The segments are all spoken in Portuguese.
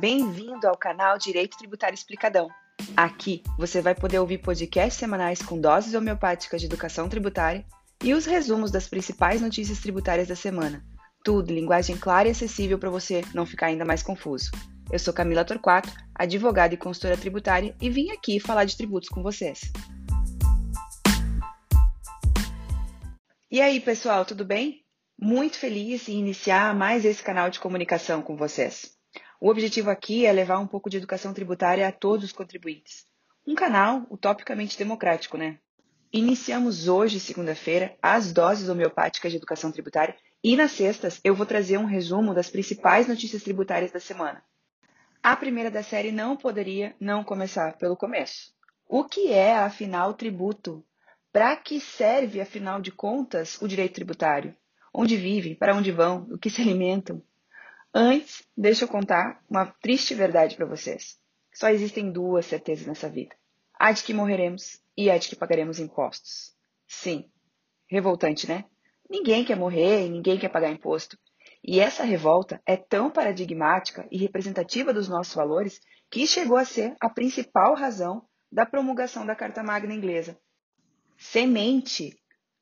Bem-vindo ao canal Direito Tributário Explicadão. Aqui você vai poder ouvir podcasts semanais com doses homeopáticas de educação tributária e os resumos das principais notícias tributárias da semana. Tudo em linguagem clara e acessível para você não ficar ainda mais confuso. Eu sou Camila Torquato, advogada e consultora tributária, e vim aqui falar de tributos com vocês. E aí, pessoal, tudo bem? Muito feliz em iniciar mais esse canal de comunicação com vocês. O objetivo aqui é levar um pouco de educação tributária a todos os contribuintes. Um canal utopicamente democrático, né? Iniciamos hoje, segunda-feira, as doses homeopáticas de educação tributária e nas sextas eu vou trazer um resumo das principais notícias tributárias da semana. A primeira da série não poderia não começar pelo começo. O que é, afinal, tributo? Para que serve, afinal de contas, o direito tributário? Onde vivem? Para onde vão? O que se alimentam? Antes, deixa eu contar uma triste verdade para vocês. Só existem duas certezas nessa vida: a de que morreremos e a de que pagaremos impostos. Sim, revoltante, né? Ninguém quer morrer e ninguém quer pagar imposto. E essa revolta é tão paradigmática e representativa dos nossos valores que chegou a ser a principal razão da promulgação da Carta Magna inglesa. Semente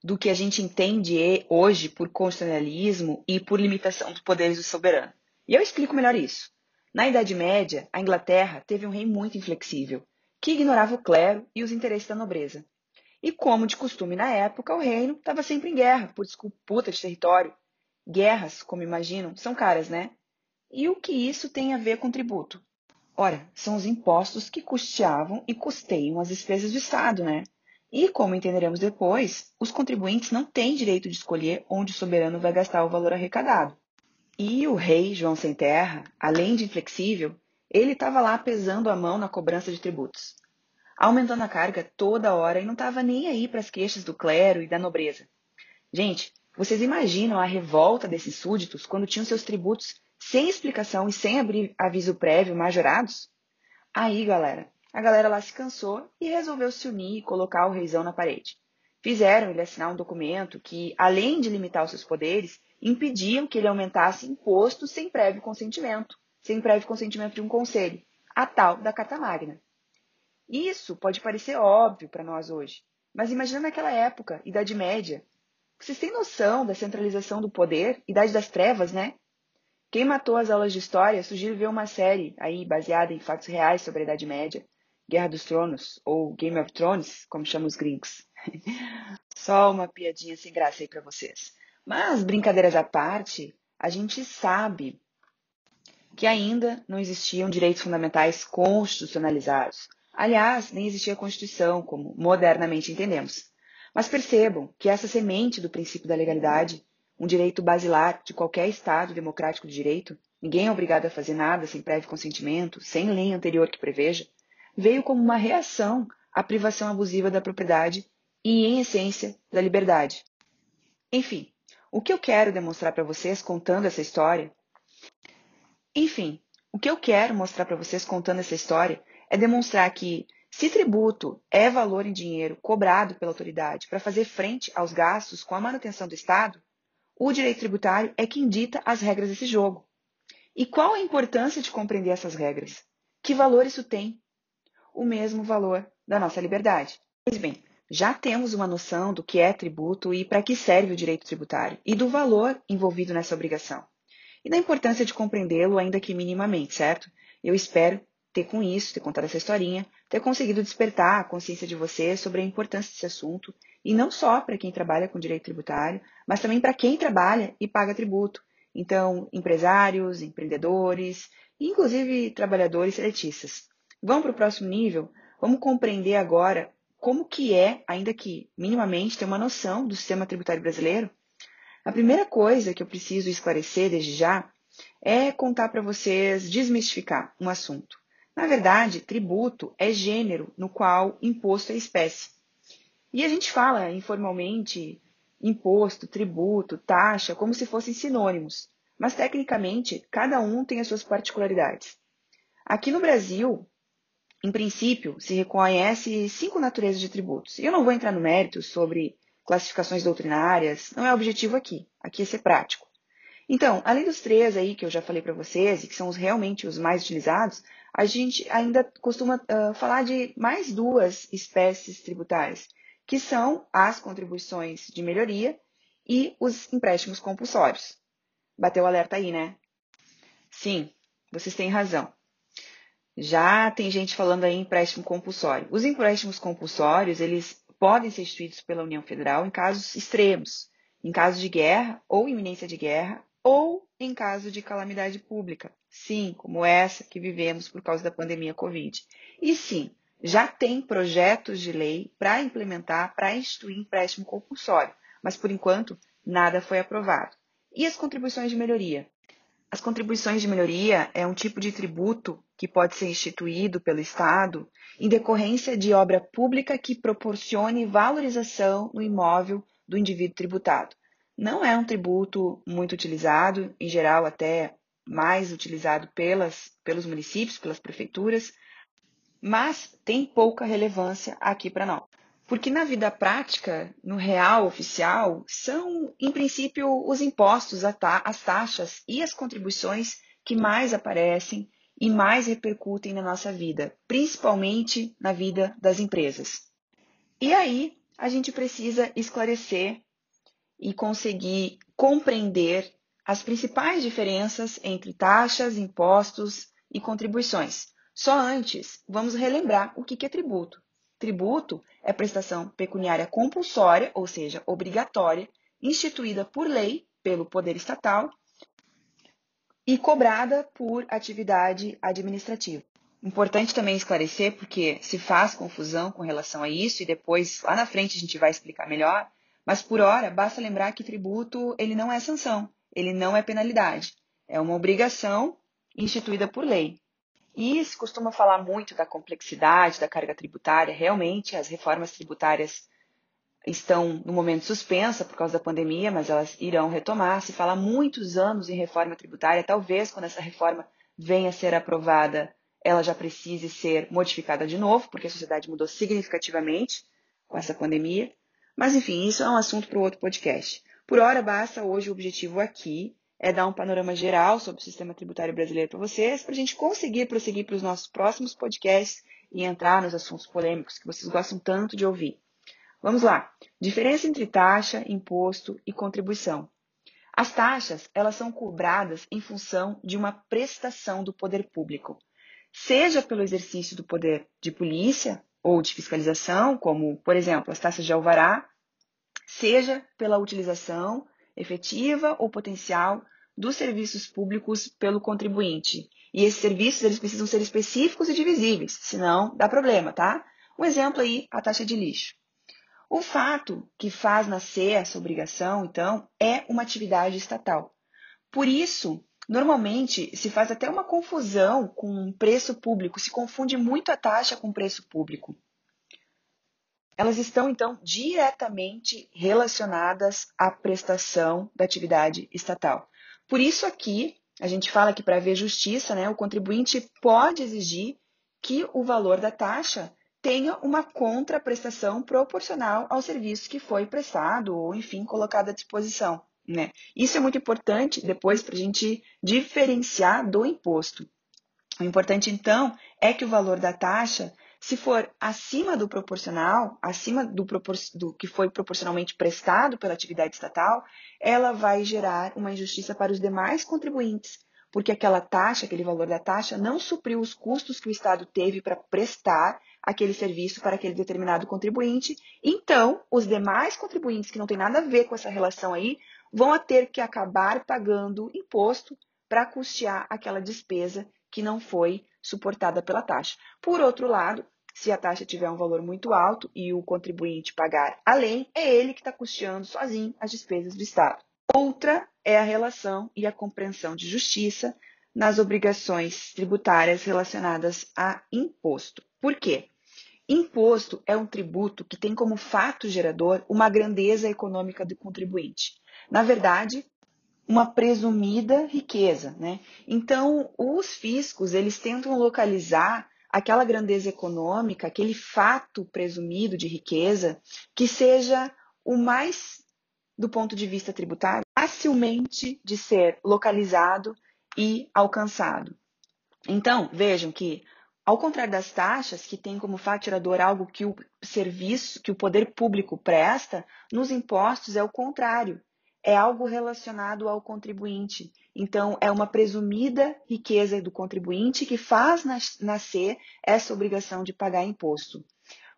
do que a gente entende hoje por constitucionalismo e por limitação dos poderes do soberano. E eu explico melhor isso. Na Idade Média, a Inglaterra teve um rei muito inflexível, que ignorava o clero e os interesses da nobreza. E como de costume na época, o reino estava sempre em guerra por disputa de território. Guerras, como imaginam, são caras, né? E o que isso tem a ver com tributo? Ora, são os impostos que custeavam e custeiam as despesas do Estado, né? E, como entenderemos depois, os contribuintes não têm direito de escolher onde o soberano vai gastar o valor arrecadado. E o rei João Sem Terra, além de inflexível, ele estava lá pesando a mão na cobrança de tributos, aumentando a carga toda hora e não estava nem aí para as queixas do clero e da nobreza. Gente, vocês imaginam a revolta desses súditos quando tinham seus tributos sem explicação e sem aviso prévio majorados? Aí, galera, a galera lá se cansou e resolveu se unir e colocar o reizão na parede. Fizeram ele assinar um documento que, além de limitar os seus poderes, impediam que ele aumentasse imposto sem prévio consentimento, sem prévio consentimento de um conselho, a tal da Carta Magna. Isso pode parecer óbvio para nós hoje, mas imagina naquela época, Idade Média. Vocês têm noção da centralização do poder, Idade das Trevas, né? Quem matou as aulas de história, sugiro ver uma série aí baseada em fatos reais sobre a Idade Média, Guerra dos Tronos, ou Game of Thrones, como chamam os gringos. Só uma piadinha sem graça aí para vocês. Mas, brincadeiras à parte, a gente sabe que ainda não existiam direitos fundamentais constitucionalizados. Aliás, nem existia Constituição, como modernamente entendemos. Mas percebam que essa semente do princípio da legalidade, um direito basilar de qualquer Estado democrático de direito, ninguém é obrigado a fazer nada sem prévio consentimento, sem lei anterior que preveja, veio como uma reação à privação abusiva da propriedade e, em essência, da liberdade. Enfim, o que eu quero demonstrar para vocês contando essa história? Enfim, o que eu quero mostrar para vocês contando essa história é demonstrar que, se tributo é valor em dinheiro cobrado pela autoridade para fazer frente aos gastos com a manutenção do Estado, o direito tributário é quem dita as regras desse jogo. E qual a importância de compreender essas regras? Que valor isso tem o mesmo valor da nossa liberdade. Pois bem, já temos uma noção do que é tributo e para que serve o direito tributário, e do valor envolvido nessa obrigação. E da importância de compreendê-lo, ainda que minimamente, certo? Eu espero ter com isso, ter contado essa historinha, ter conseguido despertar a consciência de vocês sobre a importância desse assunto, e não só para quem trabalha com direito tributário, mas também para quem trabalha e paga tributo. Então, empresários, empreendedores, inclusive trabalhadores seletistas. Vamos para o próximo nível? Vamos compreender agora como que é, ainda que minimamente, ter uma noção do sistema tributário brasileiro? A primeira coisa que eu preciso esclarecer desde já é contar para vocês, desmistificar um assunto. Na verdade, tributo é gênero no qual imposto é espécie. E a gente fala informalmente imposto, tributo, taxa, como se fossem sinônimos, mas tecnicamente cada um tem as suas particularidades. Aqui no Brasil, em princípio, se reconhece cinco naturezas de tributos. Eu não vou entrar no mérito sobre classificações doutrinárias, não é objetivo aqui. Aqui é ser prático. Então, além dos três aí que eu já falei para vocês e que são os, realmente os mais utilizados, a gente ainda costuma uh, falar de mais duas espécies tributárias, que são as contribuições de melhoria e os empréstimos compulsórios. Bateu o alerta aí, né? Sim, vocês têm razão. Já tem gente falando aí em empréstimo compulsório. Os empréstimos compulsórios, eles podem ser instituídos pela União Federal em casos extremos, em caso de guerra ou iminência de guerra, ou em caso de calamidade pública. Sim, como essa que vivemos por causa da pandemia Covid. E sim, já tem projetos de lei para implementar, para instituir empréstimo compulsório, mas por enquanto nada foi aprovado. E as contribuições de melhoria? As contribuições de melhoria é um tipo de tributo que pode ser instituído pelo Estado em decorrência de obra pública que proporcione valorização no imóvel do indivíduo tributado. Não é um tributo muito utilizado, em geral até mais utilizado pelas, pelos municípios, pelas prefeituras, mas tem pouca relevância aqui para nós. Porque na vida prática, no real oficial, são, em princípio, os impostos, as taxas e as contribuições que mais aparecem e mais repercutem na nossa vida, principalmente na vida das empresas. E aí, a gente precisa esclarecer e conseguir compreender as principais diferenças entre taxas, impostos e contribuições. Só antes, vamos relembrar o que é tributo. Tributo é prestação pecuniária compulsória, ou seja, obrigatória, instituída por lei pelo poder estatal e cobrada por atividade administrativa. Importante também esclarecer, porque se faz confusão com relação a isso e depois lá na frente a gente vai explicar melhor, mas por hora basta lembrar que tributo ele não é sanção, ele não é penalidade, é uma obrigação instituída por lei. E se costuma falar muito da complexidade da carga tributária, realmente as reformas tributárias estão no momento suspensa por causa da pandemia, mas elas irão retomar. Se fala muitos anos em reforma tributária, talvez quando essa reforma venha a ser aprovada, ela já precise ser modificada de novo, porque a sociedade mudou significativamente com essa pandemia. Mas enfim, isso é um assunto para outro podcast. Por hora, basta hoje o objetivo aqui é dar um panorama geral sobre o sistema tributário brasileiro para vocês, para a gente conseguir prosseguir para os nossos próximos podcasts e entrar nos assuntos polêmicos que vocês gostam tanto de ouvir. Vamos lá. Diferença entre taxa, imposto e contribuição. As taxas, elas são cobradas em função de uma prestação do poder público, seja pelo exercício do poder de polícia ou de fiscalização, como, por exemplo, as taxas de alvará, seja pela utilização efetiva ou potencial dos serviços públicos pelo contribuinte. E esses serviços eles precisam ser específicos e divisíveis, senão dá problema, tá? Um exemplo aí, a taxa de lixo. O fato que faz nascer essa obrigação, então, é uma atividade estatal. Por isso, normalmente se faz até uma confusão com preço público, se confunde muito a taxa com preço público elas estão então diretamente relacionadas à prestação da atividade estatal. Por isso aqui a gente fala que para haver justiça, né, o contribuinte pode exigir que o valor da taxa tenha uma contraprestação proporcional ao serviço que foi prestado ou, enfim, colocado à disposição. Né? Isso é muito importante depois para a gente diferenciar do imposto. O importante, então, é que o valor da taxa se for acima do proporcional, acima do, propor do, que foi proporcionalmente prestado pela atividade estatal, ela vai gerar uma injustiça para os demais contribuintes, porque aquela taxa, aquele valor da taxa, não supriu os custos que o Estado teve para prestar aquele serviço para aquele determinado contribuinte. Então, os demais contribuintes que não têm nada a ver com essa relação aí vão ter que acabar pagando imposto para custear aquela despesa que não foi suportada pela taxa. Por outro lado, se a taxa tiver um valor muito alto e o contribuinte pagar além, é ele que está custeando sozinho as despesas do Estado. Outra é a relação e a compreensão de justiça nas obrigações tributárias relacionadas a imposto. Por quê? Imposto é um tributo que tem como fato gerador uma grandeza econômica do contribuinte. Na verdade, uma presumida riqueza, né? Então, os fiscos, eles tentam localizar aquela grandeza econômica, aquele fato presumido de riqueza, que seja o mais do ponto de vista tributário, facilmente de ser localizado e alcançado. Então, vejam que, ao contrário das taxas, que tem como faturador algo que o serviço, que o poder público presta, nos impostos é o contrário. É algo relacionado ao contribuinte. Então, é uma presumida riqueza do contribuinte que faz nascer essa obrigação de pagar imposto.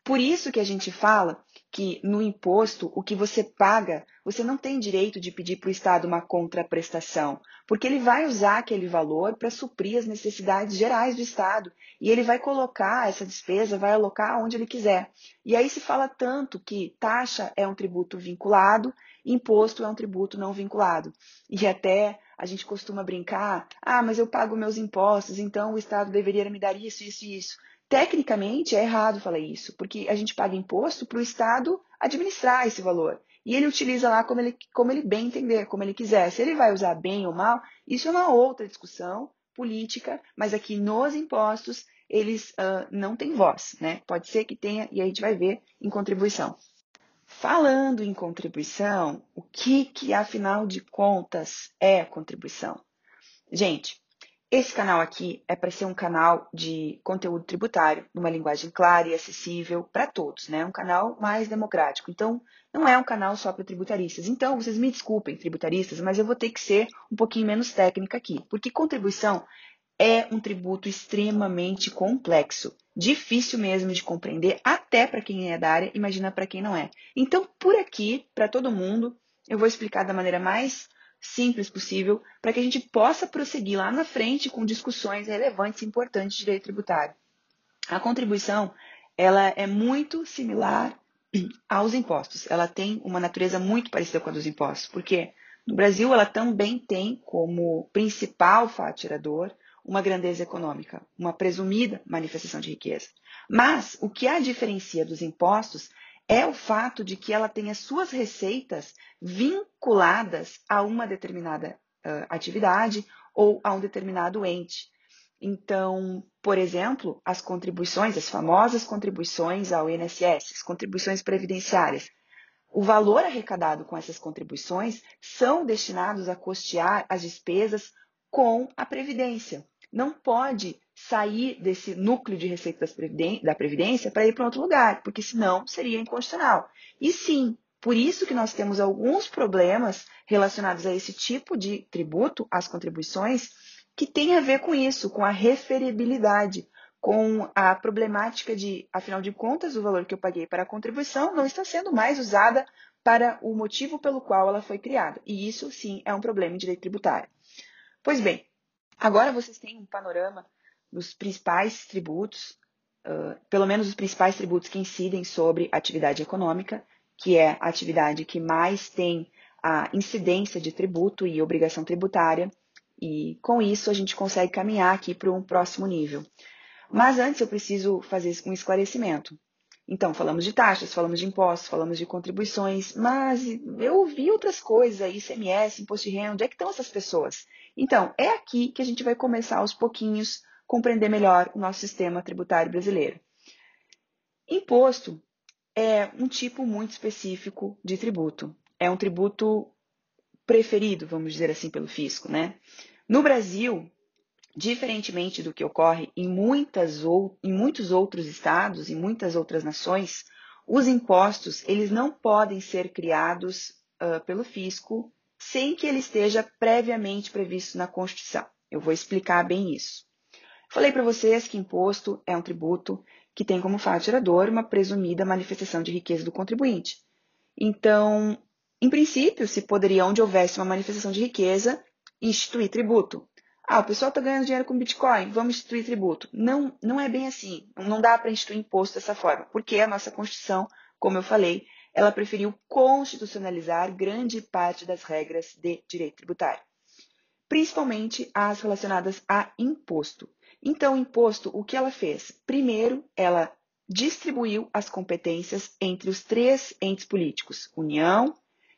Por isso que a gente fala que no imposto, o que você paga, você não tem direito de pedir para o Estado uma contraprestação, porque ele vai usar aquele valor para suprir as necessidades gerais do Estado e ele vai colocar essa despesa, vai alocar onde ele quiser. E aí se fala tanto que taxa é um tributo vinculado, imposto é um tributo não vinculado. E até a gente costuma brincar, ah, mas eu pago meus impostos, então o Estado deveria me dar isso, isso e isso. Tecnicamente é errado falar isso, porque a gente paga imposto para o Estado administrar esse valor. E ele utiliza lá como ele, como ele bem entender, como ele quiser. Se ele vai usar bem ou mal, isso é uma outra discussão política, mas aqui nos impostos eles uh, não têm voz, né? Pode ser que tenha, e a gente vai ver em contribuição. Falando em contribuição, o que, que afinal de contas é contribuição? Gente, esse canal aqui é para ser um canal de conteúdo tributário, numa linguagem clara e acessível para todos, né? Um canal mais democrático. Então, não é um canal só para tributaristas. Então, vocês me desculpem, tributaristas, mas eu vou ter que ser um pouquinho menos técnica aqui, porque contribuição é um tributo extremamente complexo, difícil mesmo de compreender, até para quem é da área, imagina para quem não é. Então, por aqui, para todo mundo, eu vou explicar da maneira mais simples possível, para que a gente possa prosseguir lá na frente com discussões relevantes e importantes de direito tributário. A contribuição, ela é muito similar aos impostos. Ela tem uma natureza muito parecida com a dos impostos, porque no Brasil ela também tem como principal fatirador uma grandeza econômica, uma presumida manifestação de riqueza. Mas o que a diferencia dos impostos é o fato de que ela as suas receitas vinculadas a uma determinada uh, atividade ou a um determinado ente. Então, por exemplo, as contribuições, as famosas contribuições ao INSS, as contribuições previdenciárias, o valor arrecadado com essas contribuições são destinados a custear as despesas com a Previdência. Não pode sair desse núcleo de receita da Previdência para ir para outro lugar, porque senão seria inconstitucional. E sim, por isso que nós temos alguns problemas relacionados a esse tipo de tributo, as contribuições, que tem a ver com isso, com a referibilidade, com a problemática de, afinal de contas, o valor que eu paguei para a contribuição não está sendo mais usada para o motivo pelo qual ela foi criada. E isso sim é um problema em direito tributário. Pois bem, agora vocês têm um panorama dos principais tributos, uh, pelo menos os principais tributos que incidem sobre atividade econômica, que é a atividade que mais tem a incidência de tributo e obrigação tributária, e com isso a gente consegue caminhar aqui para um próximo nível. Mas antes eu preciso fazer um esclarecimento. Então, falamos de taxas, falamos de impostos, falamos de contribuições, mas eu ouvi outras coisas aí, ICMS, imposto de renda, onde é que estão essas pessoas? Então, é aqui que a gente vai começar aos pouquinhos compreender melhor o nosso sistema tributário brasileiro. Imposto é um tipo muito específico de tributo. É um tributo preferido, vamos dizer assim, pelo fisco, né? No Brasil, diferentemente do que ocorre em, muitas ou, em muitos outros estados e muitas outras nações, os impostos eles não podem ser criados uh, pelo fisco sem que ele esteja previamente previsto na Constituição. Eu vou explicar bem isso. Falei para vocês que imposto é um tributo que tem como fato gerador uma presumida manifestação de riqueza do contribuinte. Então, em princípio, se poderia, onde houvesse uma manifestação de riqueza, instituir tributo. Ah, o pessoal está ganhando dinheiro com Bitcoin, vamos instituir tributo. Não, não é bem assim. Não dá para instituir imposto dessa forma, porque a nossa Constituição, como eu falei, ela preferiu constitucionalizar grande parte das regras de direito tributário, principalmente as relacionadas a imposto. Então, imposto, o que ela fez? Primeiro, ela distribuiu as competências entre os três entes políticos: União,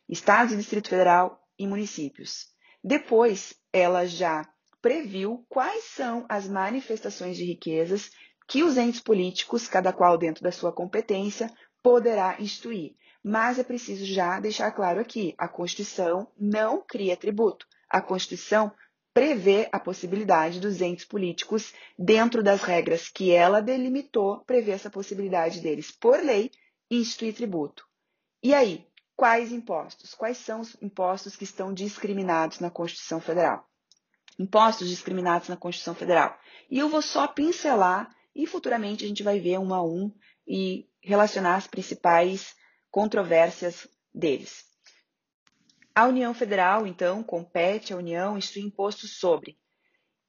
Estados e Distrito Federal e municípios. Depois, ela já previu quais são as manifestações de riquezas que os entes políticos, cada qual dentro da sua competência, poderá instituir. Mas é preciso já deixar claro aqui: a Constituição não cria tributo. A Constituição prevê a possibilidade dos entes políticos, dentro das regras que ela delimitou, prevê essa possibilidade deles, por lei, instituir tributo. E aí, quais impostos? Quais são os impostos que estão discriminados na Constituição Federal? Impostos discriminados na Constituição Federal. E eu vou só pincelar e futuramente a gente vai ver um a um e relacionar as principais controvérsias deles. A União Federal, então, compete à União instituir impostos sobre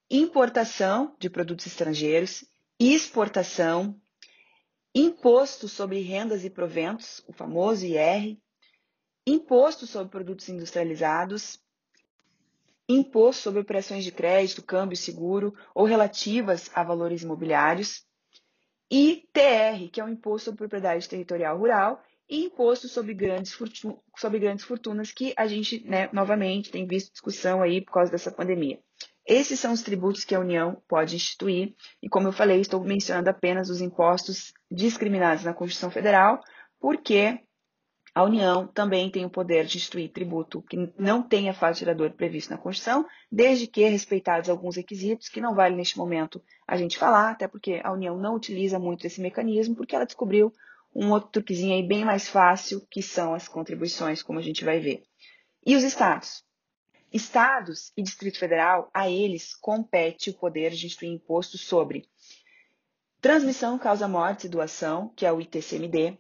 importação de produtos estrangeiros, exportação, imposto sobre rendas e proventos, o famoso IR, imposto sobre produtos industrializados, imposto sobre operações de crédito, câmbio, seguro ou relativas a valores imobiliários, ITR, que é o imposto sobre propriedade territorial rural, e imposto sobre grandes, sobre grandes fortunas, que a gente, né, novamente, tem visto discussão aí por causa dessa pandemia. Esses são os tributos que a União pode instituir, e como eu falei, estou mencionando apenas os impostos discriminados na Constituição Federal, porque a União também tem o poder de instituir tributo que não tenha fato gerador previsto na Constituição, desde que respeitados alguns requisitos que não vale neste momento a gente falar, até porque a União não utiliza muito esse mecanismo, porque ela descobriu um outro truquezinho aí bem mais fácil, que são as contribuições, como a gente vai ver. E os estados? Estados e Distrito Federal, a eles compete o poder de instituir imposto sobre transmissão, causa morte e doação, que é o ITCMD,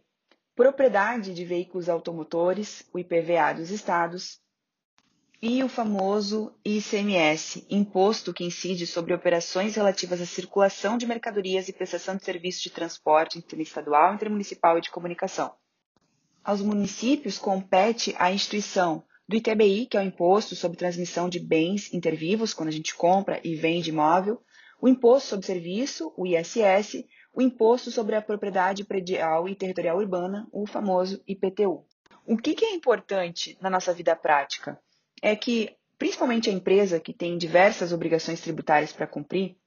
propriedade de veículos automotores, o IPVA dos estados, e o famoso ICMS, imposto que incide sobre operações relativas à circulação de mercadorias e prestação de serviços de transporte interestadual, intermunicipal e de comunicação. Aos municípios compete a instituição do ITBI, que é o imposto sobre transmissão de bens intervivos, quando a gente compra e vende imóvel, o imposto sobre serviço, o ISS, o imposto sobre a propriedade predial e territorial urbana, o famoso IPTU. O que, é importante na nossa vida prática? É que, principalmente a empresa que tem diversas obrigações tributárias para cumprir,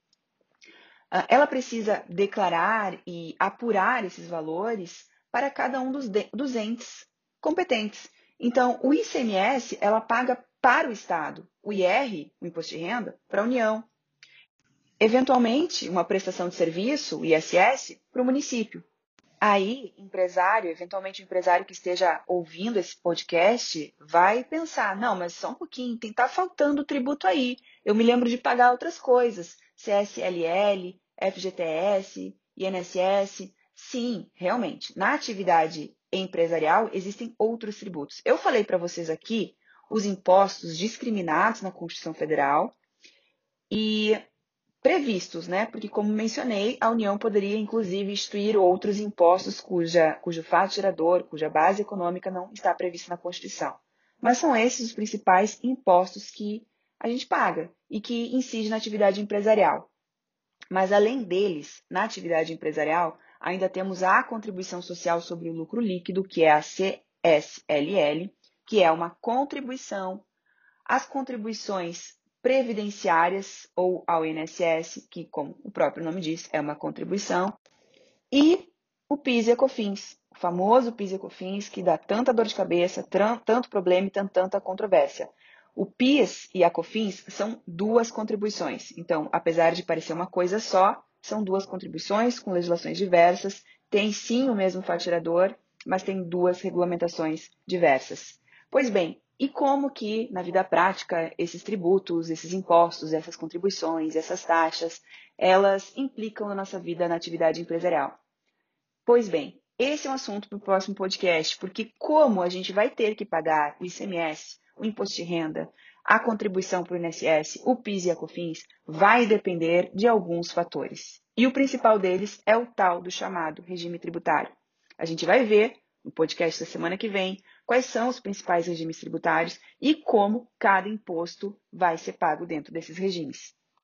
ah, ela precisa declarar e apurar esses valores para cada um dos, dos entes competentes. Então, o ICMS ela paga para o Estado, o IR, o Imposto de Renda, para a União, Eventualmente, uma prestação de serviço, ISS, para o município. Aí, empresário, eventualmente o empresário que esteja ouvindo esse podcast, vai pensar: não, mas só um pouquinho, tem tá faltando tributo aí. Eu me lembro de pagar outras coisas, CSLL, FGTS, INSS. Sim, realmente, na atividade empresarial existem outros tributos. Eu falei para vocês aqui os impostos discriminados na Constituição Federal e previstos, né? Porque, como mencionei, a União poderia, inclusive, instituir outros impostos cuja, cujo fato gerador, cuja base econômica não está prevista na Constituição. Mas são esses os principais impostos que a gente paga e que incidem na atividade empresarial. Mas, além deles, na atividade empresarial, ainda temos a contribuição social sobre o lucro líquido, que é a CSLL, que é uma contribuição as contribuições previdenciárias ou ao INSS, que, como o próprio nome diz, é uma contribuição, e o PIS e a COFINS, o famoso PIS e COFINS, que dá tanta dor de cabeça, tanto problema e tanta controvérsia. O PIS e a COFINS são duas contribuições. Então, apesar de parecer uma coisa só, são duas contribuições com legislações diversas, tem sim o mesmo faturador, mas tem duas regulamentações diversas. Pois bem, e como que, na vida prática, esses tributos, esses impostos, essas contribuições, essas taxas, elas implicam na nossa vida na atividade empresarial. Pois bem, esse é um assunto para o próximo podcast, porque como a gente vai ter que pagar o ICMS, o imposto de renda, a contribuição para o INSS, o PIS e a COFINS, vai depender de alguns fatores. E o principal deles é o tal do chamado regime tributário. A gente vai ver no podcast da semana que vem quais são os principais regimes tributários e como cada imposto vai ser pago dentro desses regimes.